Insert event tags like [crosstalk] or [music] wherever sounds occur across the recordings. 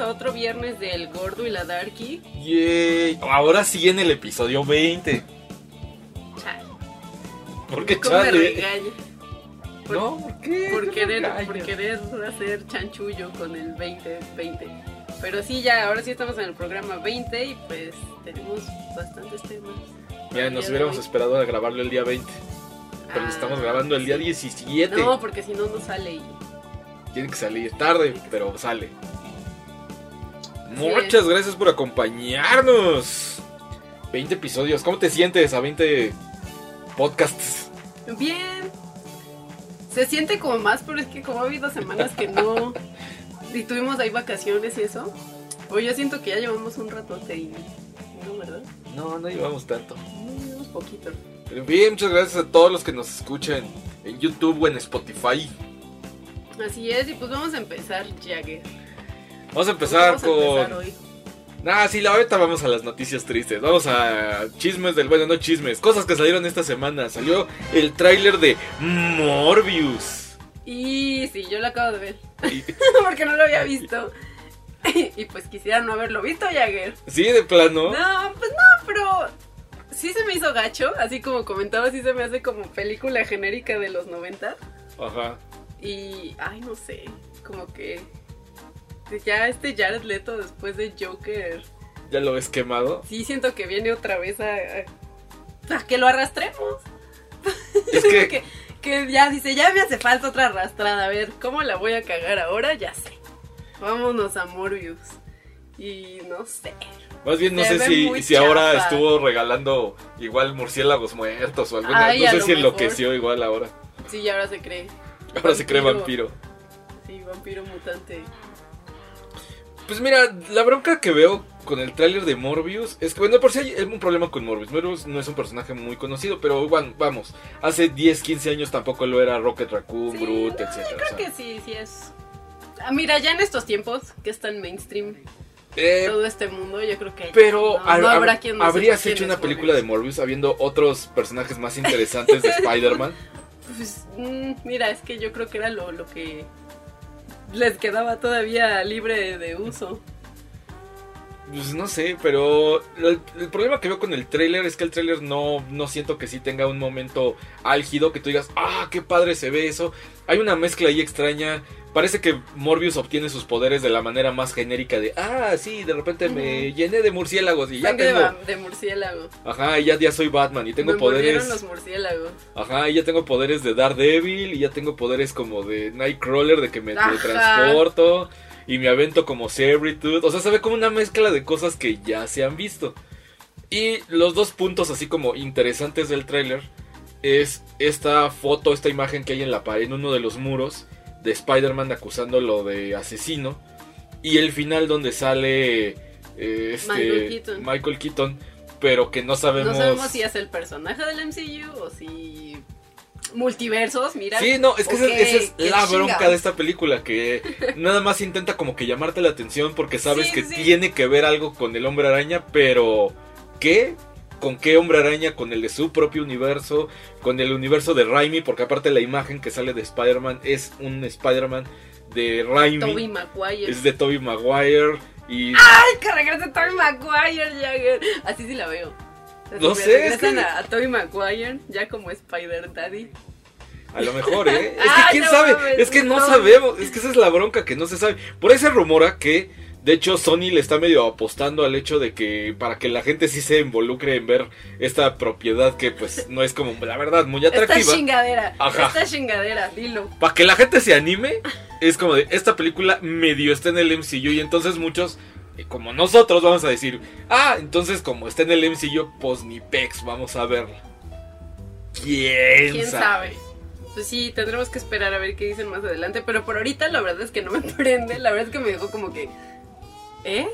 a otro viernes del Gordo y la Darky. Yay. Ahora sí en el episodio 20. Chale. ¿Por qué ¿Cómo me chale? regaña? Por, No, ¿por qué? por No querer, por querer hacer chanchullo con el 2020. Pero sí, ya, ahora sí estamos en el programa 20 y pues tenemos bastantes temas. Mira, nos día hubiéramos esperado a grabarlo el día 20. Pero Ah, estamos grabando el día sí. 17. No, porque si no, no sale y... Tiene que salir tarde, pero sale. Muchas gracias por acompañarnos. 20 episodios. ¿Cómo te sientes a 20 podcasts? Bien. Se siente como más, pero es que como ha habido semanas que no... [laughs] Y tuvimos ahí vacaciones y eso. O yo siento que ya llevamos un ratote y... No, ¿verdad? No, no llevamos tanto. No, llevamos poquito. Pero bien, muchas gracias a todos los que nos escuchan en YouTube o en Spotify. Así es, y pues vamos a empezar, Jagger. Vamos a empezar Vamos a empezar con... hoy. Nah, sí, la ahorita vamos a las noticias tristes. Vamos a chismes del bueno, no chismes. Cosas que salieron esta semana. Salió el tráiler de Morbius. Y sí, yo lo acabo de ver. Y- [laughs] Porque no lo había visto. y pues quisiera no haberlo visto, Jagger. Sí, de plano. No, pues no, pero sí se me hizo gacho. Así como comentaba, sí se me hace como película genérica de los 90. Ajá. Y, ay, no sé, como que ya este Jared Leto después de Joker, ¿Ya lo ves quemado? sí siento que viene otra vez a, a- a que lo arrastremos. Es [laughs] que, que, que ya dice, ya me hace falta otra arrastrada, a ver, ¿cómo la voy a cagar ahora? Ya sé. Vámonos a Morbius. Y no sé. más bien no se sé si, si ahora estuvo regalando igual murciélagos muertos o alguna. Ay, no sé si mejor. enloqueció igual ahora. Sí, ahora se cree. Ahora se cree vampiro. Sí, vampiro mutante. Pues mira, la bronca que veo con el tráiler de Morbius es que, bueno, por si hay un problema con Morbius. Morbius no es un personaje muy conocido, pero bueno, vamos, hace 10, 15 años tampoco lo era Rocket Raccoon, Sí, Groot, no, etcétera. Creo o sea. que sí, sí es. Ah, mira, ya en estos tiempos que es tan mainstream Eh, todo este mundo, yo creo que. pero no, hab- no habrá hab- quien habrías hecho una película de Morbius. Morbius habiendo otros personajes más interesantes de [laughs] Spider-Man. Pues, mm, mira, es que yo creo que era lo, lo que les quedaba todavía libre de uso. Pues no sé, pero el, el problema que veo con el tráiler es que el tráiler no, no siento que sí tenga un momento álgido que tú digas, ah, qué padre se ve eso. Hay una mezcla ahí extraña. Parece que Morbius obtiene sus poderes de la manera más genérica de, ah, sí, de repente me llené de murciélagos y ya Sangre tengo... de murciélago. Ajá, y ya, ya soy Batman y tengo Me poderes... los murciélagos. Ajá, y ya tengo poderes de Daredevil y ya tengo poderes como de Nightcrawler, de que me transporto y me avento como Sabretooth. O sea, se ve como una mezcla de cosas que ya se han visto. Y los dos puntos así como interesantes del tráiler es esta foto, esta imagen que hay en la pared, en uno de los muros de Spider-Man acusándolo de asesino y el final donde sale eh, este Michael Keaton. Michael Keaton, pero que no sabemos No sabemos si es el personaje del MCU o si. Multiversos, mira. Sí, no, es que esa, es la bronca de esta película, que nada más intenta como que llamarte la atención porque sabes Sí, que sí. tiene que ver algo con el hombre araña, pero ¿qué? ¿Con qué hombre araña? ¿Con el de su propio universo? ¿Con el universo de Raimi? Porque aparte la imagen que sale de Spider-Man es un Spider-Man de Raimi. Tobey Maguire. Es de Tobey Maguire y... ¡Ay, que regrese Tobey Maguire, Jagger! Así sí la veo. No sé, es Regresan que- a, Tobey Maguire ya como Spider Daddy. A lo mejor, ¿eh? Es que [laughs] quién no sabe, mames, es que no no. sabemos, es que esa es la bronca que no se sabe. Por ahí se rumora que, de hecho, Sony le está medio apostando al hecho de que para que la gente sí se involucre en ver esta propiedad que pues no es como, la verdad, muy Esta atractiva. chingadera. Ajá. Esta chingadera, dilo. Para que la gente se anime, es como de, esta película medio está en el MCU y entonces muchos... eh, Como nosotros vamos a decir, ah, entonces como está en el MCU, pues ni pex, vamos a verla. ¿Quién, ¿Quién sabe? Pues sí, tendremos que esperar a ver qué dicen más adelante. Pero por ahorita la verdad es que no me [laughs] prende. La verdad es que me dejó como que. ¿Eh?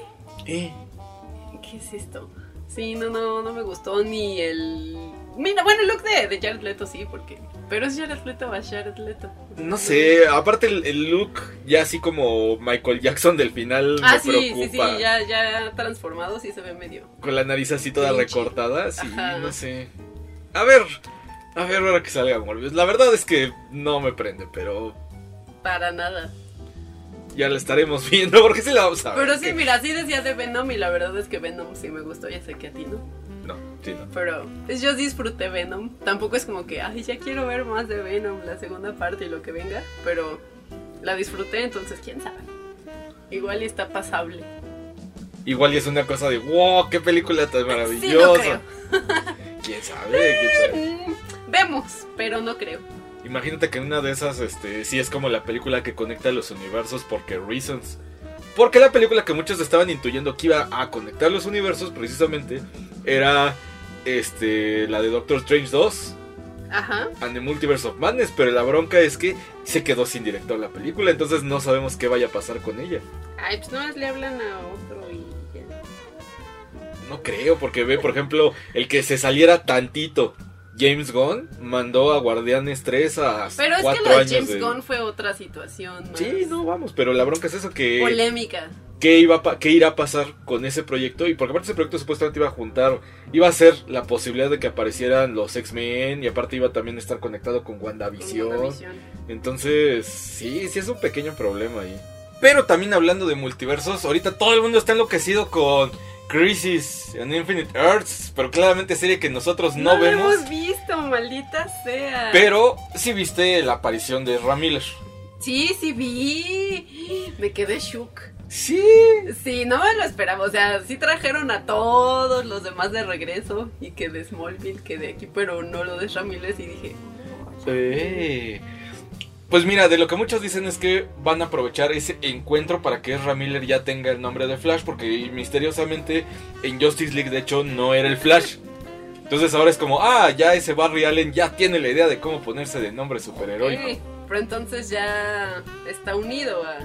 Eh, ¿Qué es esto? Sí, no, no, no me gustó ni el. Mira, bueno, el look de, de Jared Leto sí, porque. Pero es Jared Leto es Jared Leto. No sé, aparte el, el look ya así como Michael Jackson del final Ah, me sí, sí, preocupa. sí, ya, ya transformado sí se ve medio. Con la nariz así toda recortada, sí, Ajá. no sé. A ver, a ver ahora que salga Morbius. La verdad es que no me prende, pero Para nada. Ya la estaremos [laughs] viendo porque sí la vamos a ver. Pero sí, mira, sí decía de Venom y la verdad es que Venom sí me gustó, ya sé que a ti no. No, sí, no. Pero pues, yo disfruté Venom. Tampoco es como que, ay, ya quiero ver más de Venom, la segunda parte y lo que venga. Pero la disfruté, entonces quién sabe. Igual y está pasable. Igual y es una cosa de, wow, qué película tan Sí, no maravillosa. creo. [laughs] ¿Quién sabe? ¿Quién sabe? Mm, Vemos, pero no creo. Imagínate que en una de esas, este, sí es como la película que conecta los universos porque Reasons. Porque la película que muchos estaban intuyendo que iba a conectar los universos precisamente era este la de Doctor Strange 2 Ajá. and the Multiverse of Madness, pero la bronca es que se quedó sin director la película, entonces no sabemos qué vaya a pasar con ella. Ay, pues nomás le hablan a otro y ya. No creo, porque ve, por ejemplo, el que se saliera tantito. James Gunn mandó a Guardianes 3 a Pero es que lo de James de- Gunn fue otra situación más Sí, no, vamos, pero la bronca es eso que... polémica. qué iba a pa- qué irá a pasar con ese proyecto y porque aparte ese proyecto supuestamente iba a juntar iba a ser la posibilidad de que aparecieran los X-Men y aparte iba también a estar conectado con con WandaVision WandaVision. entonces sí sí es un pequeño problema ahí pero también hablando de multiversos ahorita todo el mundo está enloquecido con Crisis en Infinite Earths pero claramente serie que nosotros no, No, vemos hemos visto, maldita sea. pero sí viste la aparición de Ramiller Sí, sí vi. Me quedé shook. sí Sí, no me lo esperaba. O sea, sí trajeron a todos los demás de regreso. Y que de Smallville, que de aquí, pero no lo de Ramírez. Y dije, Eh, Pues mira, de lo que muchos dicen es que van a aprovechar ese encuentro para que Ezra Miller ya tenga el nombre de Flash, porque misteriosamente en Justice League de hecho no era el Flash. Entonces ahora es como, ah, ya ese Barry Allen ya tiene la idea de cómo ponerse de nombre superheroico. "Eh", pero entonces ya está unido a,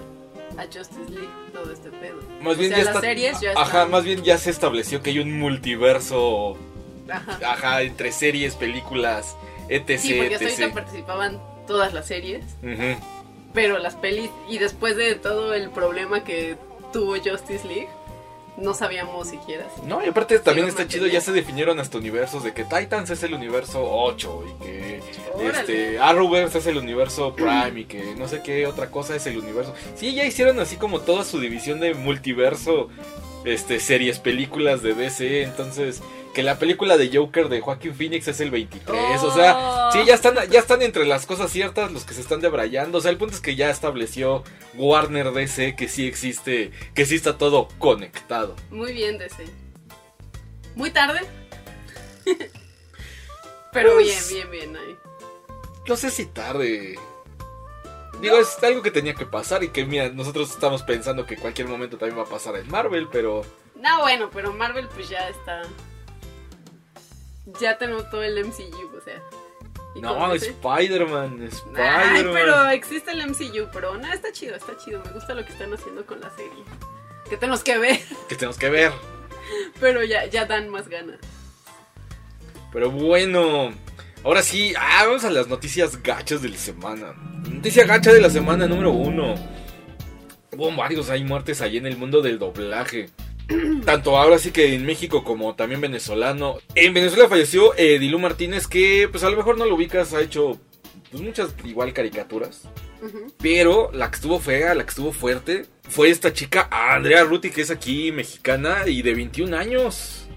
a Justice League todo este pedo. Más bien o sea, ya las está. series ya Ajá, están- más bien ya se estableció que hay un multiverso, Ajá. ajá, entre series, películas, etc. Sí, porque hasta etc. participaban todas las series. Pero las pelis, y después de todo el problema que tuvo Justice League, no sabíamos siquiera. si- No, y aparte también está chido, ya se definieron hasta universos de que Titans es el universo 8 y que Órale. este Arrowverse es el universo Prime y que no sé qué otra cosa es el universo. Sí, ya hicieron así como toda su división de multiverso este series, películas de DC, entonces que la película de Joker de Joaquin Phoenix es el 23, o sea, Oh. sí ya están ya están entre las cosas ciertas los que se están debrayando, o sea, el punto es que ya estableció Warner DC que sí existe, que sí está todo conectado. Muy bien, DC. Muy tarde. [laughs] Pero Pues- bien, bien, bien ahí. No sé si tarde. Digo, es algo que tenía que pasar y que, mira, nosotros estamos pensando que cualquier momento también va a pasar en Marvel, pero... No, bueno, pero Marvel pues ya está. Ya tenemos todo el MCU, o sea. ¿Y No? Spider-Man, Ay, Spider-Man. pero existe el MCU, pero no, está chido, está chido. Me gusta lo que están haciendo con la serie. Que tenemos que ver, [laughs] Que tenemos que ver. pero ya, ya dan más ganas. Pero bueno, ahora sí, ah, vamos a las noticias gachas de la semana. Noticia gacha de la semana número uno. Hubo varios, hay muertes ahí en el mundo del doblaje. [clears throat] Tanto ahora sí que en México como también venezolano. En Venezuela falleció eh, Dilú Martínez, que pues a lo mejor no lo ubicas, ha hecho pues, muchas igual caricaturas. Pero la que estuvo fea, la que estuvo fuerte, fue esta chica Andrea Ruti, que es aquí mexicana y de 21 años.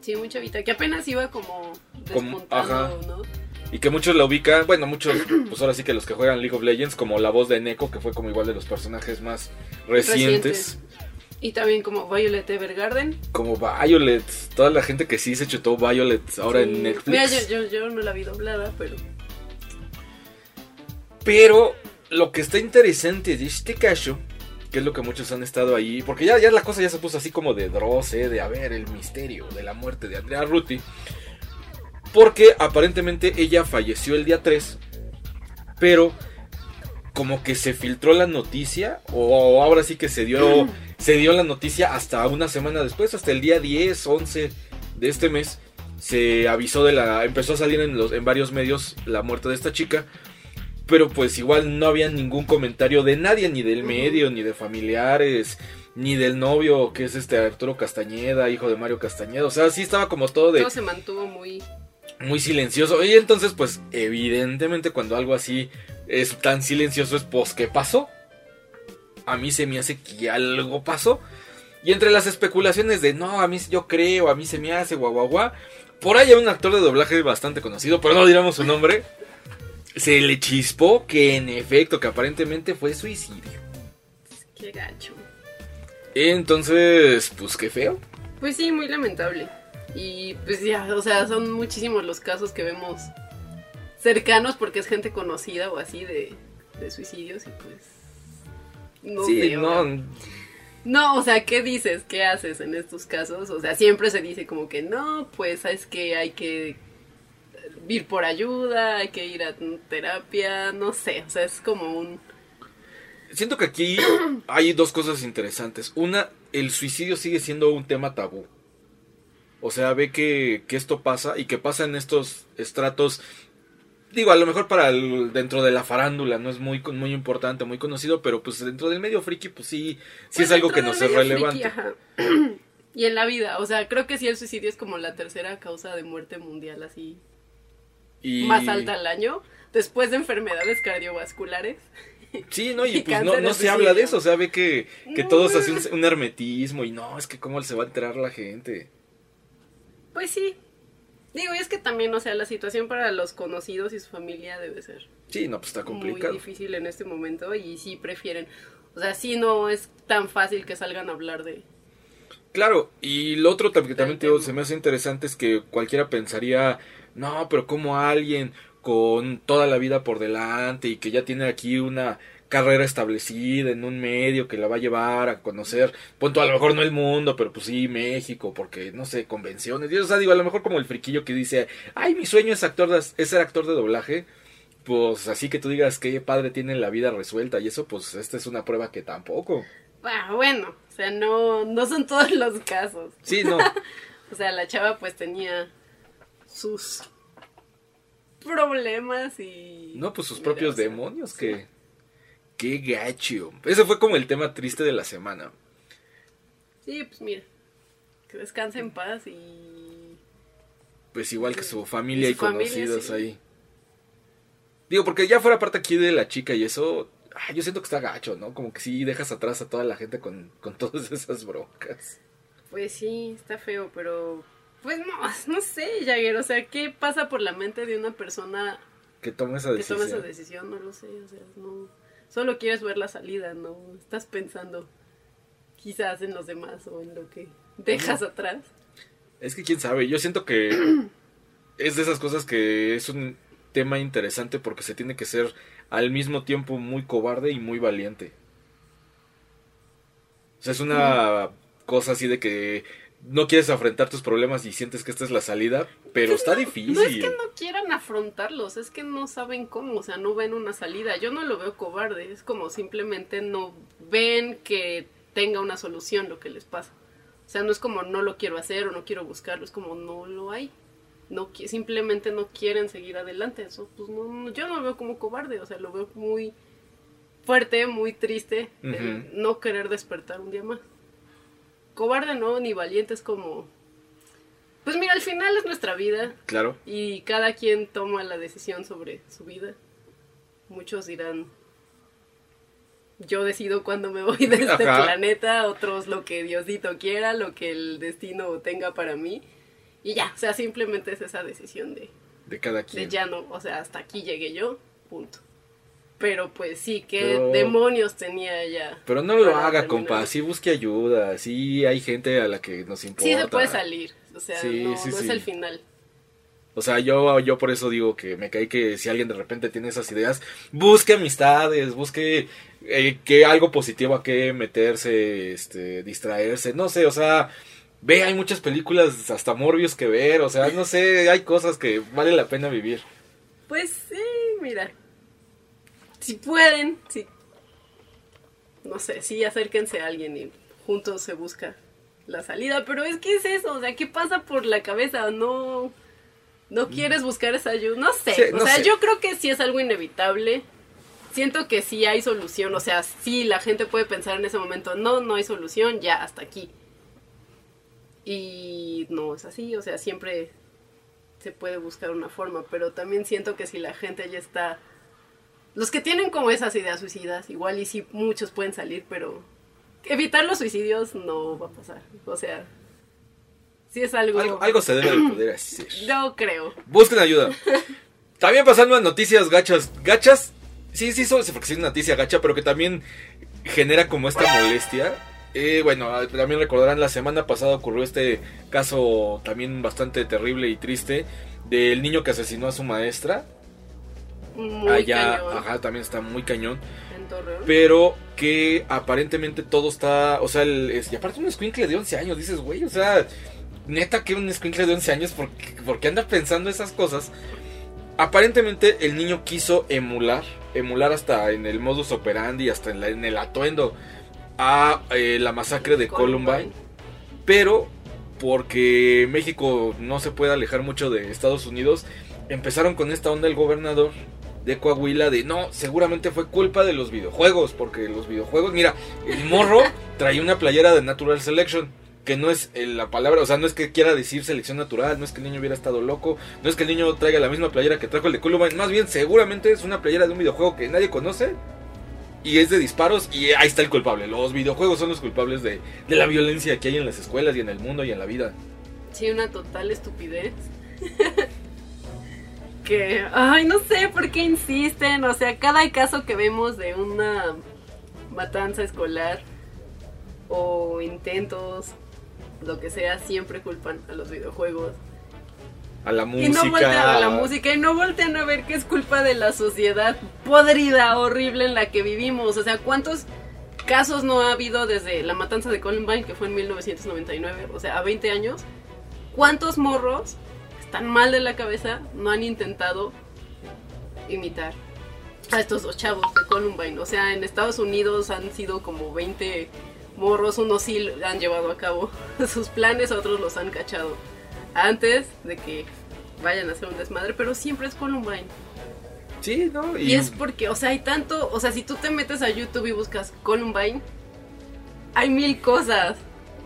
Sí, muy chavita, que apenas iba como Como- ajá. ¿no? Y que muchos la ubican, bueno, muchos, [clears throat] pues ahora sí que los que juegan League of Legends, como la voz de Neko, que fue como igual de los personajes más recientes. Y también como Violet Evergarden. Como Violet, toda la gente que sí se chutó Violet ahora Sí. en Netflix. Mira, yo, yo, yo no la vi doblada, pero. Pero lo que está interesante de este caso, que es lo que muchos han estado ahí, porque ya, ya la cosa ya se puso así como de Dross, ¿eh? de a ver el misterio de la muerte de Andrea Ruti. Porque aparentemente ella falleció el día 3, pero como que se filtró la noticia, o ahora sí que se dio, [clears throat] se dio la noticia hasta una semana después, hasta el día 10, 11 de este mes, se avisó de la, empezó a salir en, los, en varios medios la muerte de esta chica. Pero pues igual no había ningún comentario de nadie, ni del medio, ni de familiares, ni del novio, que es este Arturo Castañeda, hijo de Mario Castañeda. O sea, sí estaba como todo de Todo se mantuvo muy. muy silencioso. Y entonces, pues, evidentemente cuando algo así es tan silencioso es, pues, ¿qué pasó? A mí se me hace que algo pasó. Y entre las especulaciones de no, a mí yo creo, a mí se me hace, guau, guau, guau. Por ahí hay un actor de doblaje bastante conocido, pero no diremos su nombre. Se le chispó que en efecto, que aparentemente fue suicidio. Qué gacho. Entonces, pues qué feo. Pues sí, muy lamentable. Y pues ya, o sea, son muchísimos los casos que vemos cercanos porque es gente conocida o así de, de suicidios y pues... No sí, sé, no, No, o sea, ¿qué dices? ¿Qué haces en estos casos? O sea, siempre se dice como que no, pues es que hay que ir por ayuda, hay que ir a terapia, no sé, o sea, es como un... Siento que aquí [clears throat] hay dos cosas interesantes. Una, el suicidio sigue siendo un tema tabú. O sea, ve que, que esto pasa y que pasa en estos estratos. Digo, a lo mejor para el, dentro de la farándula no es muy, muy importante, muy conocido, pero pues dentro del medio friki, pues sí, sí Pues es algo que nos es relevante. friki, y en la vida, o sea, creo que sí el suicidio es como la tercera causa de muerte mundial así Y, más alta al año, después de enfermedades cardiovasculares. Sí, no, y [laughs] y pues no, no se habla de eso, o sea, ve que, que No. todos hacen un, un hermetismo y no, es que cómo se va a enterar la gente. Pues sí. Digo, y es que también, o sea, la situación para los conocidos y su familia debe ser Sí, no, pues está muy complicado. difícil en este momento y sí prefieren, o sea, sí no es tan fácil que salgan a hablar de... Claro, y lo otro que también digo, se me hace interesante es que cualquiera pensaría, no, pero como alguien con toda la vida por delante y que ya tiene aquí una carrera establecida en un medio que la va a llevar a conocer, punto, a lo mejor no el mundo, pero pues sí, México, porque no sé, convenciones, y, o sea, digo, a lo mejor como el friquillo que dice, ay, mi sueño es actor de, es ser actor de doblaje, pues así que tú digas que padre tiene la vida resuelta y eso, pues esta es una prueba que tampoco. Ah, bueno, o sea, no, no son todos los casos. Sí, no. [laughs] O sea, la chava pues tenía sus problemas y... No, pues sus propios demonios, que... Qué gacho. Ese fue como el tema triste de la semana. Sí, pues mira, que descanse en paz y... Pues igual que su familia Y y, su familia, conocidos sí. ahí. Digo, porque ya fuera parte aquí de la chica y eso, yo siento que está gacho, ¿no? Como que sí dejas atrás a toda la gente con, con todas [laughs] esas broncas. Pues sí, está feo, pero... Pues no, [laughs] no sé, Jagger, o sea, ¿qué pasa por la mente de una persona Que tome esa que decisión. toma esa decisión? No lo sé, o sea, no... Solo quieres ver la salida, no estás pensando quizás en los demás o en lo que dejas atrás. Es que quién sabe, yo siento que [clears throat] es de esas cosas que es un tema interesante porque se tiene que ser al mismo tiempo muy cobarde y muy valiente. O sea, es una cosa así de que no quieres afrontar tus problemas y sientes que esta es la salida, pero está difícil. No es que no quieran afrontarlos, es que no saben cómo, o sea, no ven una salida. Yo no lo veo cobarde, es como simplemente no ven que tenga una solución lo que les pasa. O sea, no es como no lo quiero hacer o no quiero buscarlo, es como no lo hay. No simplemente no quieren seguir adelante. Eso pues no, no- yo no lo veo como cobarde, o sea, lo veo muy fuerte, muy triste Ujú. no querer despertar un día más. Cobarde no, ni valiente es como pues mira, al final es nuestra vida Claro. y cada quien toma la decisión sobre su vida. Muchos dirán, yo decido cuándo me voy de este Ajá. planeta, otros lo que Diosito quiera, lo que el destino tenga para mí. Y ya, o sea, simplemente es esa decisión de, De cada de quien. ya no, o sea, hasta aquí llegué yo, punto. Pero pues sí, qué Pero- demonios tenía ella. Pero no lo haga, terminar. compa. Sí busque ayuda. Sí hay gente a la que nos importa. Sí se puede salir, o sea, Sí, no, sí, no sí. es el final. O sea, yo, yo por eso digo que me cae que si alguien de repente tiene esas ideas, busque amistades, busque eh, que algo positivo a que meterse, este, distraerse, no sé, o sea, ve, hay muchas películas hasta Morbius que ver, o sea, no sé, hay cosas que vale la pena vivir. Pues sí, mira. Si pueden, sí. No sé, sí, acérquense a alguien y juntos se busca la salida. Pero es que es eso, o sea, ¿qué pasa por la cabeza? No. No quieres buscar esa ayuda. No sé. Sí, o sea, sé. yo creo que sí es algo inevitable. Siento que sí hay solución. O sea, sí, la gente puede pensar en ese momento, no, no hay solución, ya, hasta aquí. Y no es así, o sea, siempre se puede buscar una forma, pero también siento que si la gente ya está los que tienen como esas ideas suicidas, igual y sí muchos pueden salir, pero evitar los suicidios no va a pasar. O sea, sí es algo... Algo, algo se debe de [clears throat] poder hacer. Yo creo. Busquen ayuda. [laughs] También pasando a noticias gachas. Gachas, sí, sí, son porque sí es una noticia gacha, pero que también genera como esta molestia. Eh, bueno, también recordarán, la semana pasada ocurrió este caso también bastante terrible y triste del niño que asesinó a su maestra. Muy Allá, cañón. ajá, también está muy cañón. En Torreón. Pero que aparentemente todo está. O sea, el, es- y aparte un escuincle de 11 años, dices, güey, o sea, neta que un escuincle de 11 años, ¿por qué, por qué anda pensando esas cosas? Aparentemente el niño quiso emular, emular hasta en el modus operandi, hasta en, la- en el atuendo a eh, la masacre de Columbine. Pero porque México no se puede alejar mucho de Estados Unidos, empezaron con esta onda el gobernador de Coahuila de no, seguramente fue culpa de los videojuegos, porque los videojuegos, mira, el morro traía una playera de Natural Selection, que no es eh, la palabra, o sea, no es que quiera decir selección natural, no es que el niño hubiera estado loco, no es que el niño traiga la misma playera que trajo el de Columbine, más bien seguramente es una playera de un videojuego que nadie conoce. Y es de disparos y ahí está el culpable. Los videojuegos son los culpables de, de la violencia que hay en las escuelas y en el mundo y en la vida. Sí, una total estupidez. [laughs] que, ay, no sé por qué insisten. O sea, cada caso que vemos de una matanza escolar o intentos, lo que sea, siempre culpan a los videojuegos. A la Y música. no voltean a la música y no voltean a ver que es culpa de la sociedad podrida, horrible en la que vivimos. O sea, ¿cuántos casos no ha habido desde la matanza de Columbine, que fue en 1999? O sea, a 20 años. ¿Cuántos morros están mal de la cabeza no han intentado imitar a estos dos chavos de Columbine? O sea, en Estados Unidos han sido como 20 morros, unos sí han llevado a cabo [laughs] sus planes, otros los han cachado antes de que vayan a hacer un desmadre, pero siempre es Columbine. Sí, ¿no? Y, es porque, o sea, hay tanto, o sea, si tú te metes a YouTube y buscas Columbine, hay mil cosas.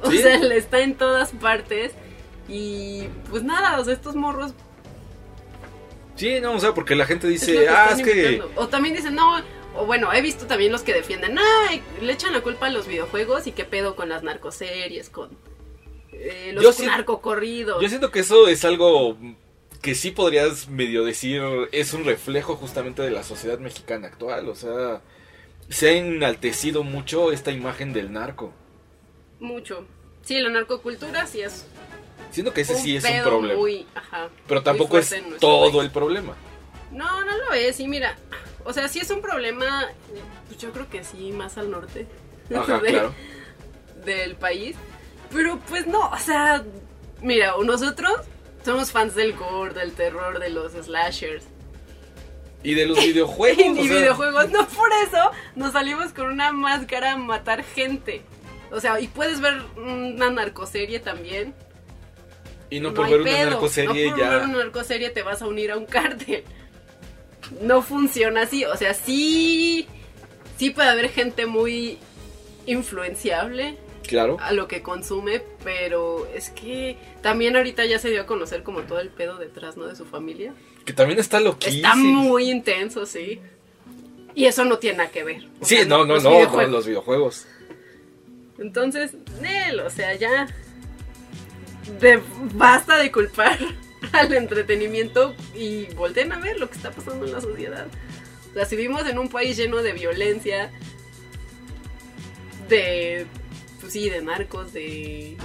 O Sí. sea, está en todas partes. Y pues nada, o sea, estos morros Sí, no, o sea, porque la gente es dice, ah, es que. O también dicen, no, o bueno, he visto también los que defienden, ay, le echan la culpa a los videojuegos y qué pedo con las narcoseries, con eh, los Yo narcocorridos. Yo siento que eso es algo que sí podrías medio decir, es un reflejo justamente de la sociedad mexicana actual. O sea, se ha enaltecido mucho esta imagen del narco. Mucho. Sí, la narcocultura sí es Siento que ese sí es un problema. muy- ajá, pero tampoco es todo país. el problema. No, no lo es, sí, mira. O sea, sí es un problema, pues yo creo que sí, más al norte [laughs] Ajá, de- claro. del país. Pero pues no, o sea, mira, nosotros somos fans del gore, del terror, de los slashers. Y de los videojuegos. [laughs] y sea, videojuegos, no por eso nos salimos con una máscara a matar gente. O sea, y puedes ver una narcoserie también. Y no por hay ver una pedo. narcoserie no por ver ya. una narcoserie te vas a unir a un cártel. No funciona así. O sea, sí. Sí puede haber gente muy influenciable Claro. a lo que consume, pero es que también ahorita ya se dio a conocer como todo el pedo detrás, ¿no? De su familia. Que también está loquísimo. Está muy intenso, sí. Y eso no tiene nada que ver. Sí, sea, no, no, no, no, videojuegos. los videojuegos. Entonces, Nel, o sea, ya. De, basta de culpar [laughs] al entretenimiento y volteen a ver lo que está pasando en la sociedad. O sea, si vivimos en un país lleno de violencia, de. Pues sí, de narcos, de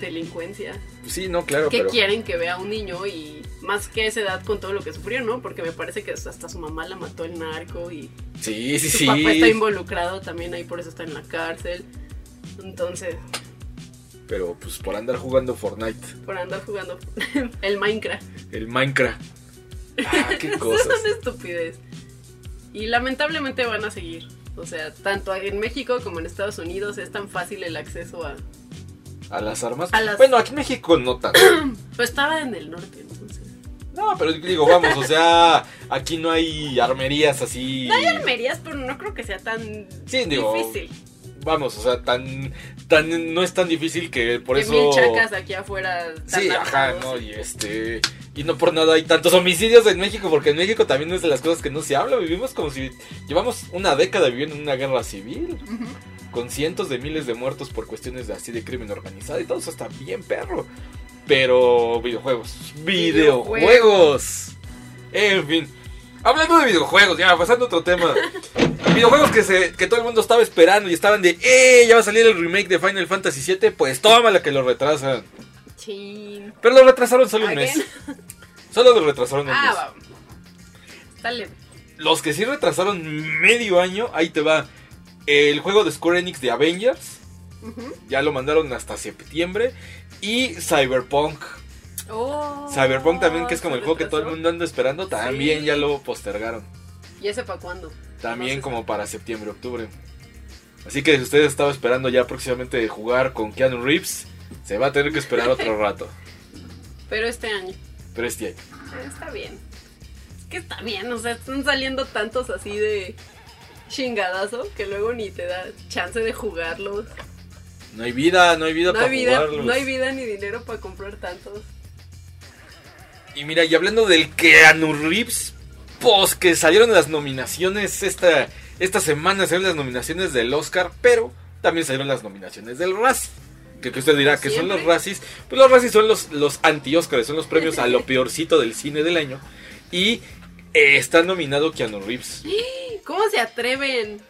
delincuencia. Sí, no, claro, ¿Qué pero. quieren que vea un niño y más que esa edad con todo lo que sufrió, ¿no? Porque me parece que hasta su mamá la mató el narco y Sí, sí, su sí. papá está involucrado también ahí, por eso está en la cárcel. Entonces, Pero pues por andar jugando Fortnite, por andar jugando [laughs] el Minecraft. el Minecraft. Ah, qué [laughs] cosas. es una estupidez. Y lamentablemente van a seguir. O sea, tanto en México como en Estados Unidos es tan fácil el acceso a... ¿A las armas? A las- Bueno, aquí en México no tanto. [clears throat] Pues estaba en el norte, entonces. No, pero digo, vamos, o sea, aquí no hay armerías así. Hay armerías, pero no creo que sea tan Sí, digo, difícil. Vamos, o sea, tan, tan, no es tan difícil que por que eso. mil chacas aquí afuera. Sí, ajá, no, y este. Y no por nada hay tantos homicidios en México, porque en México también es de las cosas que no se habla. Vivimos como si llevamos una década viviendo en una guerra civil, con cientos de miles de muertos por cuestiones de, así de crimen organizado y todo eso está bien perro. Pero videojuegos, videojuegos. En fin, hablando de videojuegos, ya pasando a otro tema. videojuegos que, se, que todo el mundo estaba esperando y estaban de, ¡eh! Ya va a salir el remake de Final Fantasy VII. Pues tómala que lo retrasan. Pero lo retrasaron solo un mes. Solo lo retrasaron un mes. Ah, va. Dale. Los que sí retrasaron medio año, ahí te va. El juego de Square Enix de Avengers. Ya lo mandaron hasta septiembre. Y Cyberpunk. Oh, Cyberpunk también, que es como el juego que todo el mundo anda esperando, también Sí. ya lo postergaron. ¿Y ese para cuándo? También No como para septiembre, octubre. Así que si ustedes estaban esperando ya próximamente jugar con Keanu Reeves, se va a tener que esperar otro [laughs] rato. Pero este año. Pero este año. Está bien. Es que está bien, o sea, están saliendo tantos así de chingadazo que luego ni te da chance de jugarlos. No hay vida, no hay vida No para jugarlos. no hay vida ni dinero para comprar tantos. Y mira, y hablando del Keanu Reeves, pues que salieron las nominaciones esta, esta semana, salieron las nominaciones del Oscar, pero también salieron las nominaciones del Razzie. Que, que usted dirá que son los. Razzies. Pues los Razzies son los, los anti-Oscars, son los premios a lo [laughs] peorcito del cine del año. Y eh, está nominado Keanu Reeves. [gasps] ¿Cómo se atreven?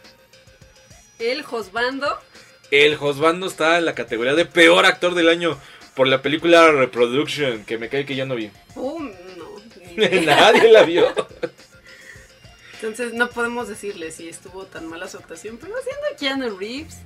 El Josbando. El Josbando está en la categoría de peor actor del año por la película Reproduction, que me cae que yo no vi. [laughs] Uh, no. [laughs] Nadie la vio. Entonces no podemos decirle si estuvo tan mala su actuación, pero haciendo Keanu Reeves.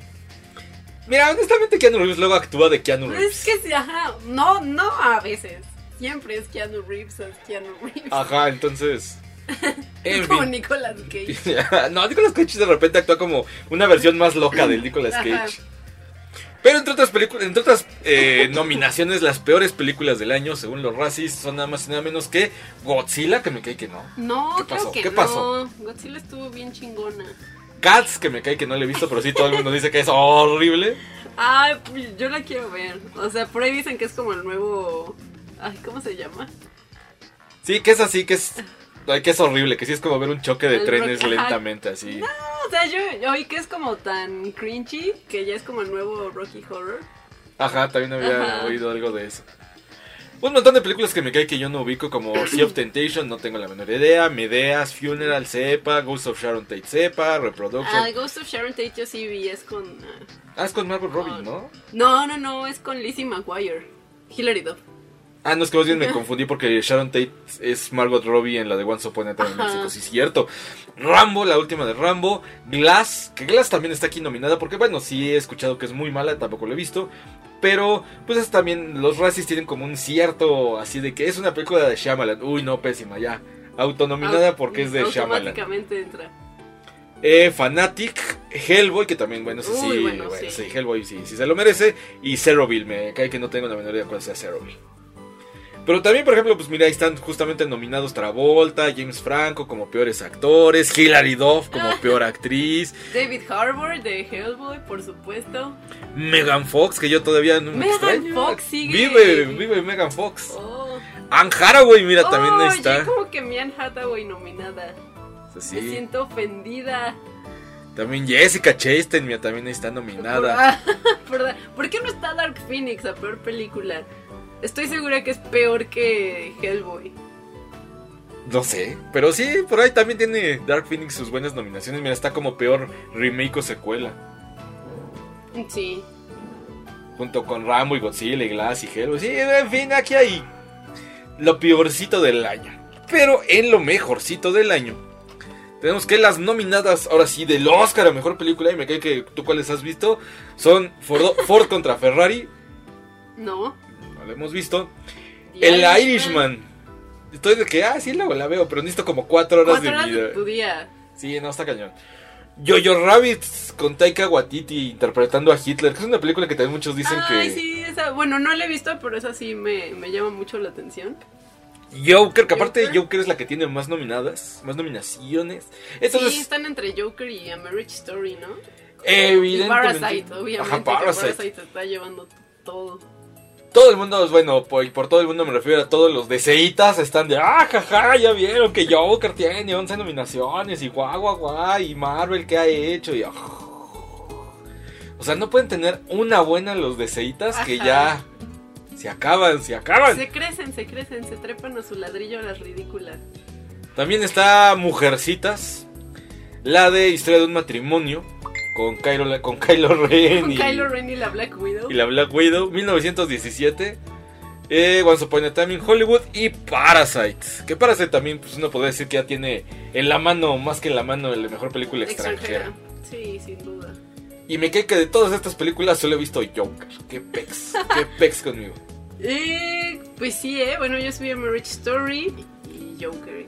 Mira, honestamente Keanu Reeves luego actúa de Keanu Pues Reeves. es que sí, ajá. No, no a veces. Siempre es Keanu Reeves, es Keanu Reeves. Ajá, entonces. [laughs] En Como fin. Nicolas Cage. no, Nicolas Cage de repente actúa como una versión más loca del Nicolas Ajá. Pero entre otras películas, entre otras eh, nominaciones, las peores películas del año, según los Razzies, son nada más y nada menos que Godzilla, que me cae que no. No, ¿Qué creo pasó? que ¿Qué no. pasó? Godzilla estuvo bien chingona. Cats, que me cae que no le he visto, pero sí todo el mundo dice que es horrible. Ay, pues, yo la quiero ver. O sea, por ahí dicen que es como el nuevo. Ay, ¿cómo se llama? Sí, que es así, que es. Ay, que es horrible, que sí es como ver un choque de El trenes rock- lentamente, así. No, o sea, yo, oí que es como tan cringy que ya es como el nuevo Rocky Horror. Ajá, también había Ajá. oído algo de eso. Un montón de películas que me cae que yo no ubico, como [clears throat] Sea of Temptation, no tengo la menor idea. Medeas, Funeral, sepa. Ghost of Sharon Tate, sepa. Reproduction. Ah, Ghost of Sharon Tate yo sí vi, es con. ah, Ah, es con Margot Robbie, ¿no? No, no, no, es con Lizzie McGuire. Hilary Duff. Ah, no, es que más bien me [laughs] confundí porque Sharon Tate es Margot Robbie en la de Once Upon a Time en. México, sí, cierto. Rambo, la última de Rambo. Glass, que Glass también está aquí nominada porque, bueno, sí he escuchado que es muy mala, tampoco lo he visto. Pero, pues es también, los Razzies tienen como un cierto, así de que es una película de Shyamalan. Uy, no, pésima, ya. Autonominada Au- porque es de Shyamalan. Automáticamente entra. Eh, Fanatic, Hellboy, que también, bueno, ese Uy, sí, bueno, bueno, sí. sí, Hellboy sí, sí se lo merece. Y Ceroville, me cae que no tengo la menor idea cuál sea Ceroville. Pero también, por ejemplo, pues mira, ahí están justamente nominados Travolta, James Franco como peores actores, Hilary Duff como peor actriz, [laughs] David Harbour de Hellboy, por supuesto. Megan Fox, que yo todavía no me Megan extraño. Fox sigue. Vive, vive Megan Fox. Oh. Anne Hathaway, mira, también Oh, ahí oye, está. como que mi Anne Hathaway nominada. Me siento ofendida. También Jessica Chastain, mira, también ahí está nominada. [laughs] [laughs] Por- ¿por qué no está Dark Phoenix, la peor película? Estoy segura que es peor que Hellboy. No sé, pero sí, por ahí también tiene Dark Phoenix sus buenas nominaciones. Mira, está como peor remake o secuela. Sí. Junto con Rambo y Godzilla y Glass y Hellboy. Sí, en fin, aquí hay lo peorcito del año. Pero en lo mejorcito del año, tenemos que las nominadas, ahora sí, del Oscar a Mejor Película, y me cae que tú cuáles has visto, son Ford, Ford contra Ferrari, No. No lo hemos visto, The El Irishman. Estoy de que, ah, sí, luego la veo, pero necesito como cuatro horas Cuatro de horas vida. de tu día. Sí, no, está cañón. Jojo Rabbit con Taika Waititi interpretando a Hitler, que es una película que también muchos dicen Ay, que... sí, esa. Bueno, no la he visto, pero esa sí me, me llama mucho la atención. Joker, que aparte Joker. Joker es la que tiene más nominadas, más nominaciones. Entonces, sí, están entre Joker y A Marriage Story, ¿no? Y evidentemente... Parasite, obviamente. Ajá, que Parasite. Parasite está llevando todo. Todo el mundo, bueno, por, por todo el mundo me refiero a todos los deseitas, están de, ah, jaja, ya vieron que Joker tiene 11 nominaciones y guau, guau, guau, y Marvel que ha hecho y... ah. O sea, no pueden tener una buena los deseitas que ya se acaban, se acaban. Se crecen, se crecen, se trepan a su ladrillo a las ridículas. También está Mujercitas, la de Historia de un matrimonio, con Kylo, con Kylo Ren Con y, Kylo Ren y la Black Widow. y la Black Widow, 1917. Eh, Once Upon a Time in Hollywood y Parasite. Que Parasite también, pues uno podría decir que ya tiene en la mano, más que en la mano, la mejor película extranjera. Sí, sin duda. Y me cae que de todas estas películas solo he visto Joker. Qué pex, qué [laughs] pex conmigo. Eh, pues sí, eh. Bueno, yo a Marriage Story y Joker.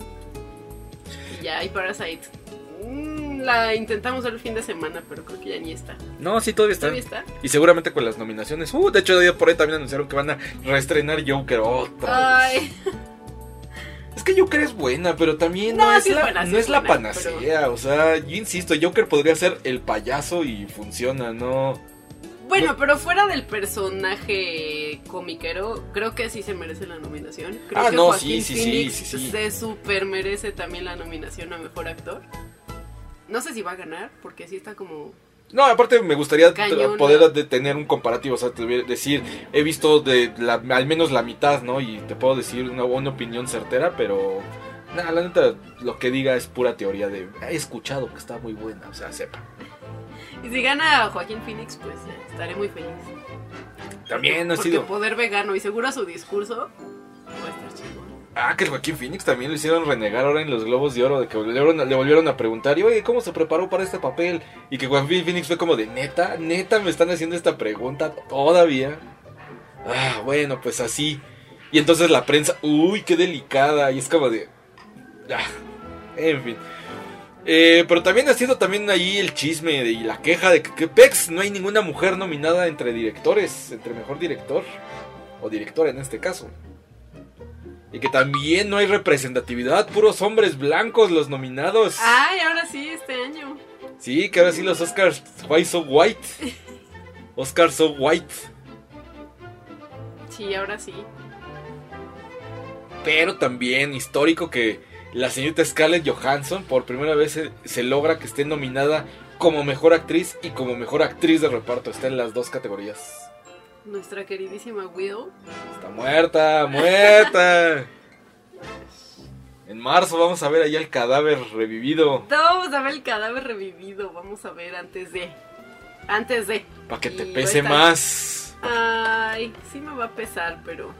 Y ya, y Parasite. Mm, la intentamos el fin de semana, pero creo que ya ni está. No, sí, todavía está. ¿Todavía está? Y seguramente con las nominaciones. Uh, de hecho, de por ahí también anunciaron que van a reestrenar Joker otra vez. Ay, Es que Joker es buena, pero también No, no, es, sí la, buena, sí no es la panacea. O sea, yo insisto, Joker podría ser el payaso y funciona, ¿no? Bueno, pero fuera del personaje comiquero, creo que sí se merece la nominación. Creo Ah, que no, Joaquín sí, sí, sí, Phoenix sí, sí. se super merece también la nominación a mejor actor. No sé si va a ganar, porque sí está como. No, aparte me gustaría Cañona. poder de- tener un comparativo, o sea, te voy a decir, he visto de la- al menos la mitad, ¿no? Y te puedo decir una, una opinión certera, pero nada, la neta, lo que diga es pura teoría de, he escuchado que está muy buena, o sea, sepa. Y si gana Joaquín Phoenix, pues eh, estaré muy feliz. También ha Porque sido... poder vegano y seguro su discurso Ah, que el Joaquín Phoenix también lo hicieron renegar ahora en los Globos de Oro, de que le volvieron, a preguntar, y oye, ¿cómo se preparó para este papel? Y que Joaquín Phoenix fue como de, neta, neta, me están haciendo esta pregunta todavía. Ah, bueno, pues así. Y entonces la prensa, uy, qué delicada, y es como de... Ah, en fin. Eh, pero también ha sido también ahí el chisme y la queja de que, que Pex no hay ninguna mujer nominada entre directores, entre mejor director, o directora en este caso. Y que también no hay representatividad, puros hombres blancos los nominados. Ay, ahora sí, este año. Sí, que ahora sí los Oscars, why so white? [laughs] Oscar so white. Sí, ahora sí. Pero también histórico que la señorita Scarlett Johansson por primera vez se, se logra que esté nominada como mejor actriz y como mejor actriz de reparto. Está en las dos categorías. Nuestra queridísima Widow. Está muerta, muerta. En marzo vamos a ver allá el cadáver revivido. No, vamos a ver el cadáver revivido. Vamos a ver antes de. Antes de. Para que te Y pese estar- más. Ay, sí me va a pesar, pero.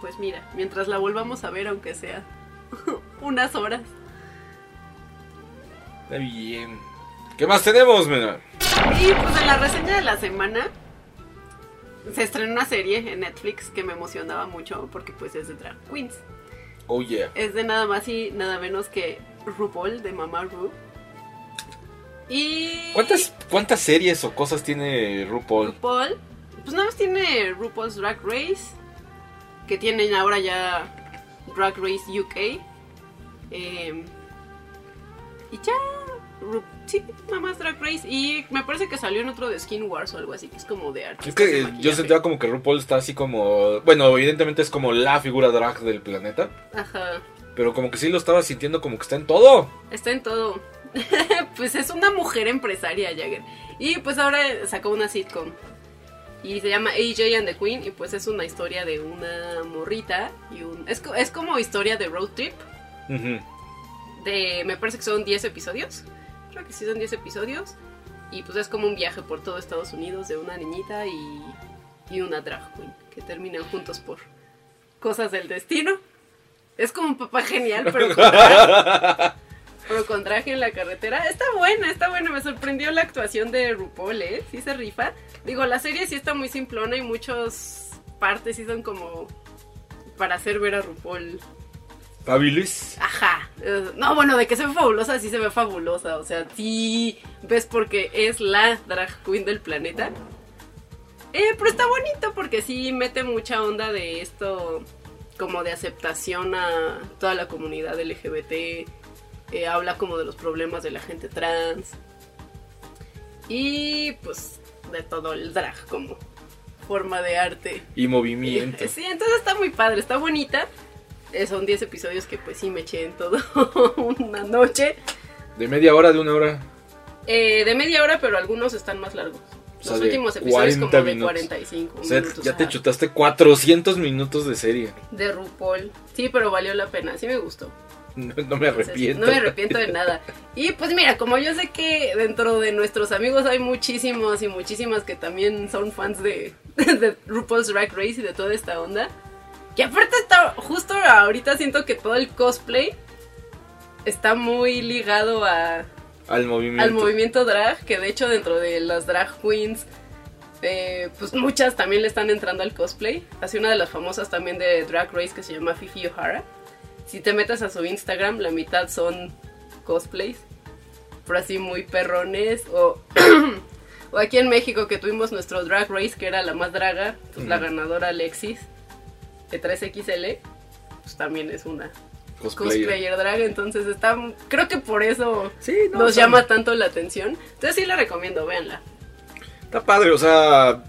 Pues mira, mientras la volvamos a ver, aunque sea [laughs] unas horas. Está bien. ¿Qué más tenemos, menor? Y pues en la reseña de la semana se estrenó una serie en Netflix que me emocionaba mucho porque pues es de drag queens. Oh yeah. Es de nada más y nada menos que RuPaul de Mama Ru. Y ¿Cuántas, ¿Cuántas series o cosas tiene RuPaul? RuPaul, pues nada más tiene RuPaul's Drag Race, que tienen ahora ya Drag Race UK. eh, y ya, sí, nada más Drag Race. Y me parece que salió en otro de Skin Wars o algo así, que es como de arte. Es que yo sentía como que RuPaul está así como... Bueno, evidentemente es como la figura drag del planeta. Ajá, Pero como que sí lo estaba sintiendo como que está en todo. está en todo. [laughs] pues es una mujer empresaria, Jagger. Y pues ahora sacó una sitcom. Y se llama AJ and the Queen. Y pues es una historia de una morrita. y un Es, co- es como historia de road trip. Ujú. de me parece que son 10 episodios. Creo que sí son 10 episodios. Y pues es como un viaje por todo Estados Unidos de una niñita y, y una drag queen que terminan juntos por cosas del destino. Es como un papá genial, pero con traje, [laughs] pero con traje en la carretera. Está buena, está buena. Me sorprendió la actuación de RuPaul, ¿eh? Sí se rifa. Digo, la serie sí está muy simplona y muchas partes sí son como para hacer ver a RuPaul Fabulous. Ajá. Eh, No, bueno, de que se ve fabulosa, sí se ve fabulosa. O sea, sí ves porque es la drag queen del planeta. Eh, pero está bonito porque sí mete mucha onda de esto, como de aceptación a toda la comunidad LGBT. eh, habla como de los problemas de la gente trans. Y pues de todo el drag como forma de arte. Y movimiento. Sí, entonces está muy padre, está bonita. Eh, son 10 episodios que pues sí me eché en todo [laughs] una noche. ¿De media hora, de una hora? Eh, de media hora, pero algunos están más largos. Los últimos episodios 40 como de minutos. 45 O sea, minutos. ya te chutaste 400 minutos de serie. De RuPaul. Sí, pero valió la pena, sí me gustó. No, no me Entonces, arrepiento. No me arrepiento de nada. Y pues mira, como yo sé que dentro de nuestros amigos hay muchísimos y muchísimas que también son fans de, [laughs] de RuPaul's Drag Race y de toda esta onda. Que aparte está, justo ahorita siento que todo el cosplay está muy ligado a, Al movimiento. al movimiento drag, que de hecho dentro de las drag queens, eh, pues muchas también le están entrando al cosplay. Así una de las famosas también de Drag Race que se llama Fifi O'Hara. Si te metes a su Instagram, la mitad son cosplays, pero así muy perrones. O, [clears throat] o aquí en México que tuvimos nuestro Drag Race, que era la más draga, pues la ganadora Alexis, 3XL, pues también es una Cosplayer. cosplayer drag, entonces está, creo que por eso Sí, no, nos llama tanto la atención. Entonces sí la recomiendo, véanla. Está padre, o sea,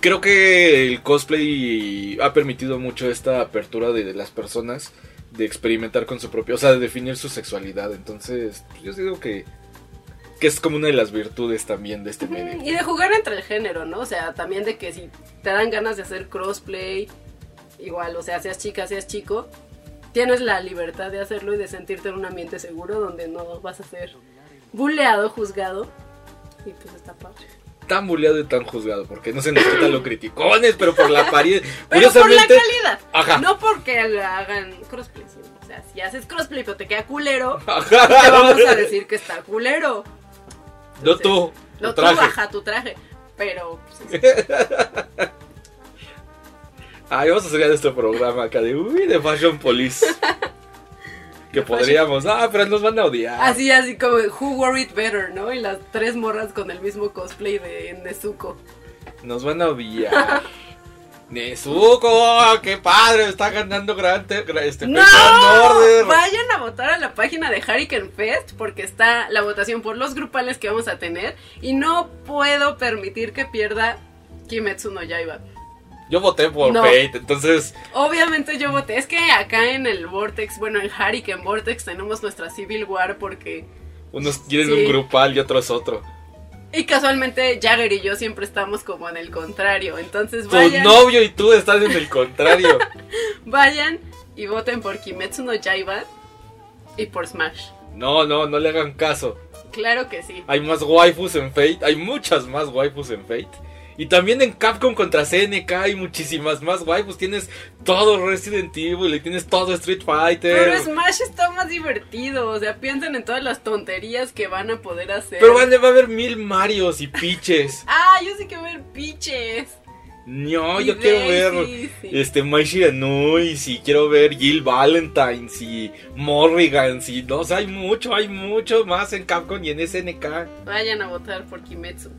creo que el cosplay ha permitido mucho esta apertura de, de las personas de experimentar con su propio, o sea, de definir su sexualidad. Entonces, pues, yo digo que, que es como una de las virtudes también de este medio. Y de jugar entre el género, ¿no? O sea, también de que si te dan ganas de hacer crossplay, igual, o sea, seas chica, seas chico, tienes la libertad de hacerlo y de sentirte en un ambiente seguro donde no vas a ser buleado, juzgado. Y pues está padre. Tan buleado y tan juzgado, porque no se nos quita lo criticones, pero por la apariencia. [laughs] Pero por la calidad. Ajá. No porque hagan crossplay. sino, O sea, si haces crossplay pero te queda culero, [laughs] Ajá. te vamos a decir que está culero. No tú, No tú traje. baja tu traje. Pero pues, [laughs] es- Ay, vamos a hacer ya nuestro programa acá de, uy, de Fashion Police. [laughs] que De podríamos, ah, pero nos van a odiar. así, así como Who Wore It Better, ¿no? Y las tres morras con el mismo cosplay de Nezuko. Nos van a odiar. [laughs] Nezuko, qué padre, está ganando grande, este ¡No! Order. Vayan a votar a la página de Hurricane Fest porque está la votación por los grupales que vamos a tener y no puedo permitir que pierda Kimetsu no Yaiba. Yo voté por No. Fate, entonces Obviamente yo voté. Es que acá en el Vortex, bueno, en Hurricane Vortex tenemos nuestra Civil War porque... unos quieren Sí. un grupal y otros otro. Y casualmente Jagger y yo siempre estamos como en el contrario. Entonces Tu vayan, novio y tú estás en el [laughs] contrario. vayan y voten por Kimetsu no Yaiba y por Smash. no, no, no le hagan caso. Claro que sí. Hay más waifus en Fate, hay muchas más waifus en Fate. Y también en Capcom contra CNK hay muchísimas más waifus. Tienes todo Resident Evil y tienes todo Street Fighter. Pero Smash está más divertido. O sea, piensen en todas las tonterías que van a poder hacer. Pero van- va a haber mil Marios y Peaches. [laughs] Ah, yo sí quiero ver piches. No, Y yo quiero ver sí. este Mai Shiranui, y quiero ver Jill Valentine, y Morrigan, y no, o sea, hay mucho, hay mucho más en Capcom y en SNK. Vayan a votar por Kimetsu.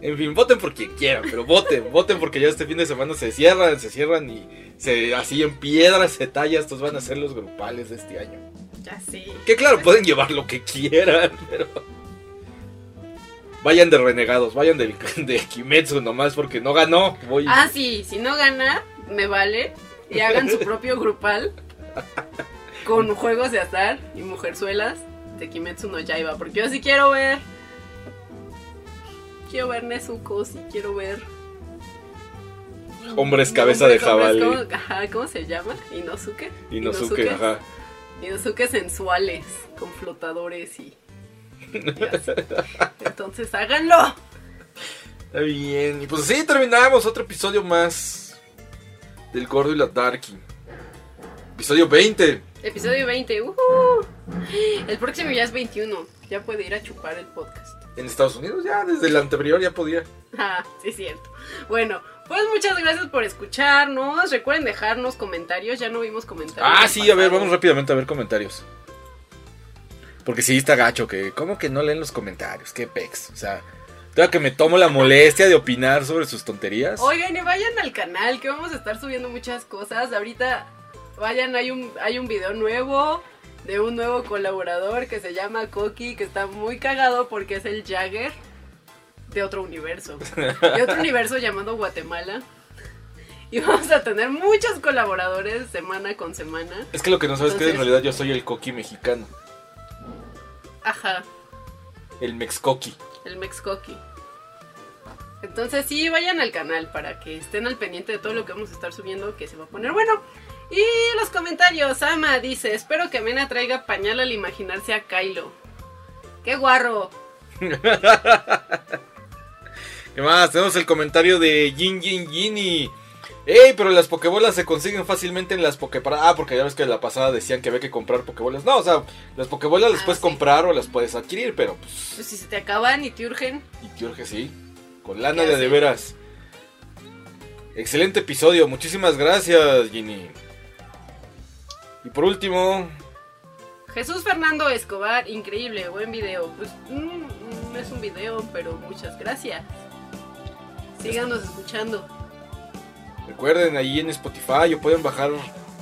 En fin, voten por quien quieran, pero voten, [laughs] voten porque ya este fin de semana se cierran, se cierran y se así en piedras se talla, estos van a ser los grupales de este año. Ya sí. Que claro, pueden llevar lo que quieran, [laughs] pero vayan de renegados, vayan del- [laughs] de, Kimetsu nomás porque no ganó. Voy Ah, sí, si no gana, me vale. Y hagan su propio grupal con juegos de azar y mujerzuelas de Kimetsu no Yaiba. Porque yo sí quiero ver. Quiero ver Nezuko, sí quiero ver. hombres cabeza de hombres, jabalí. ¿cómo, ajá, ¿cómo se llama? Inosuke. Inosuke, Inosuke. ajá. Inosuke sensuales, con flotadores y. y así. Entonces háganlo. Está bien. Y pues así terminamos otro episodio más del Gordo y la Darky. Episodio 20. Episodio 20. ¡uhú! El próximo ya es 21. Ya puede ir a chupar el podcast. En Estados Unidos ya, desde el anterior ya podía. Ah, sí, es cierto. Bueno, pues muchas gracias por escucharnos. Recuerden dejarnos comentarios. Ya no vimos comentarios. Ah, sí, a ver, vamos rápidamente a ver comentarios. Porque sí está gacho que, ¿cómo que no leen los comentarios? Qué pex. O sea, tengo que me tomo la molestia de opinar sobre sus tonterías. Oigan, y vayan al canal que vamos a estar subiendo muchas cosas. Ahorita vayan, hay un, hay un video nuevo de un nuevo colaborador que se llama Koki, que está muy cagado porque es el Jagger de otro universo. De otro universo llamado Guatemala. Y vamos a tener muchos colaboradores semana con semana. Es que lo que no sabes es que en realidad yo soy el coqui mexicano. Ajá, El mexcoqui. el Mexcoqui. Entonces sí, vayan al canal para que estén al pendiente de todo lo que vamos a estar subiendo, que se va a poner bueno. Y los comentarios, Ama dice, espero que Mena traiga pañal al imaginarse a Kylo. ¡Qué guarro! [laughs] ¿Qué más? Tenemos el comentario de Jin Jin Gini. ¡Ey! Pero las pokebolas se consiguen fácilmente en las pokeparadas. Ah, porque ya ves que la pasada decían que había que comprar pokebolas. No, o sea, las pokebolas las Ah, puedes sí. comprar o las puedes adquirir, pero pues. Pues si se te acaban y te urgen, Y te urge, sí. Con lana ¿Qué de veras. Excelente episodio. Muchísimas gracias, Ginny. Y por último, Jesús Fernando Escobar, increíble, buen video. Pues mm, no es un video, pero muchas gracias. Síganos escuchando. recuerden ahí en Spotify o pueden bajar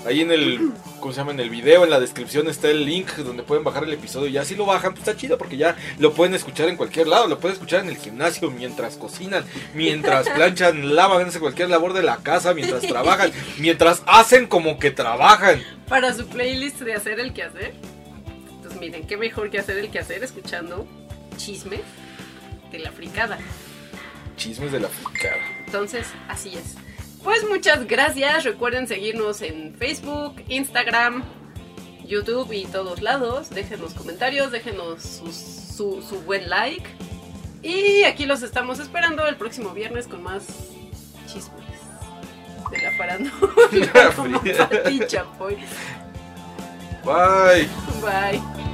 ahí en el ¿cómo se llama? En el video, en la descripción está el link donde pueden bajar el episodio y ya si lo bajan, pues está chido porque ya lo pueden escuchar en cualquier lado, lo pueden escuchar en el gimnasio, mientras cocinan, mientras [laughs] planchan, lavan, hacen cualquier labor de la casa, mientras trabajan, mientras hacen como que trabajan. Para su playlist de hacer el quehacer. Pues miren, qué mejor que hacer el quehacer escuchando chismes de la fricada. Chismes de la fricada. Entonces, así es. Pues muchas gracias. Recuerden seguirnos en Facebook, Instagram, YouTube y todos lados. Déjenos comentarios, déjenos su, su buen like. Y aquí los estamos esperando el próximo viernes con más chismes de la farándula. [laughs] Bye. Bye.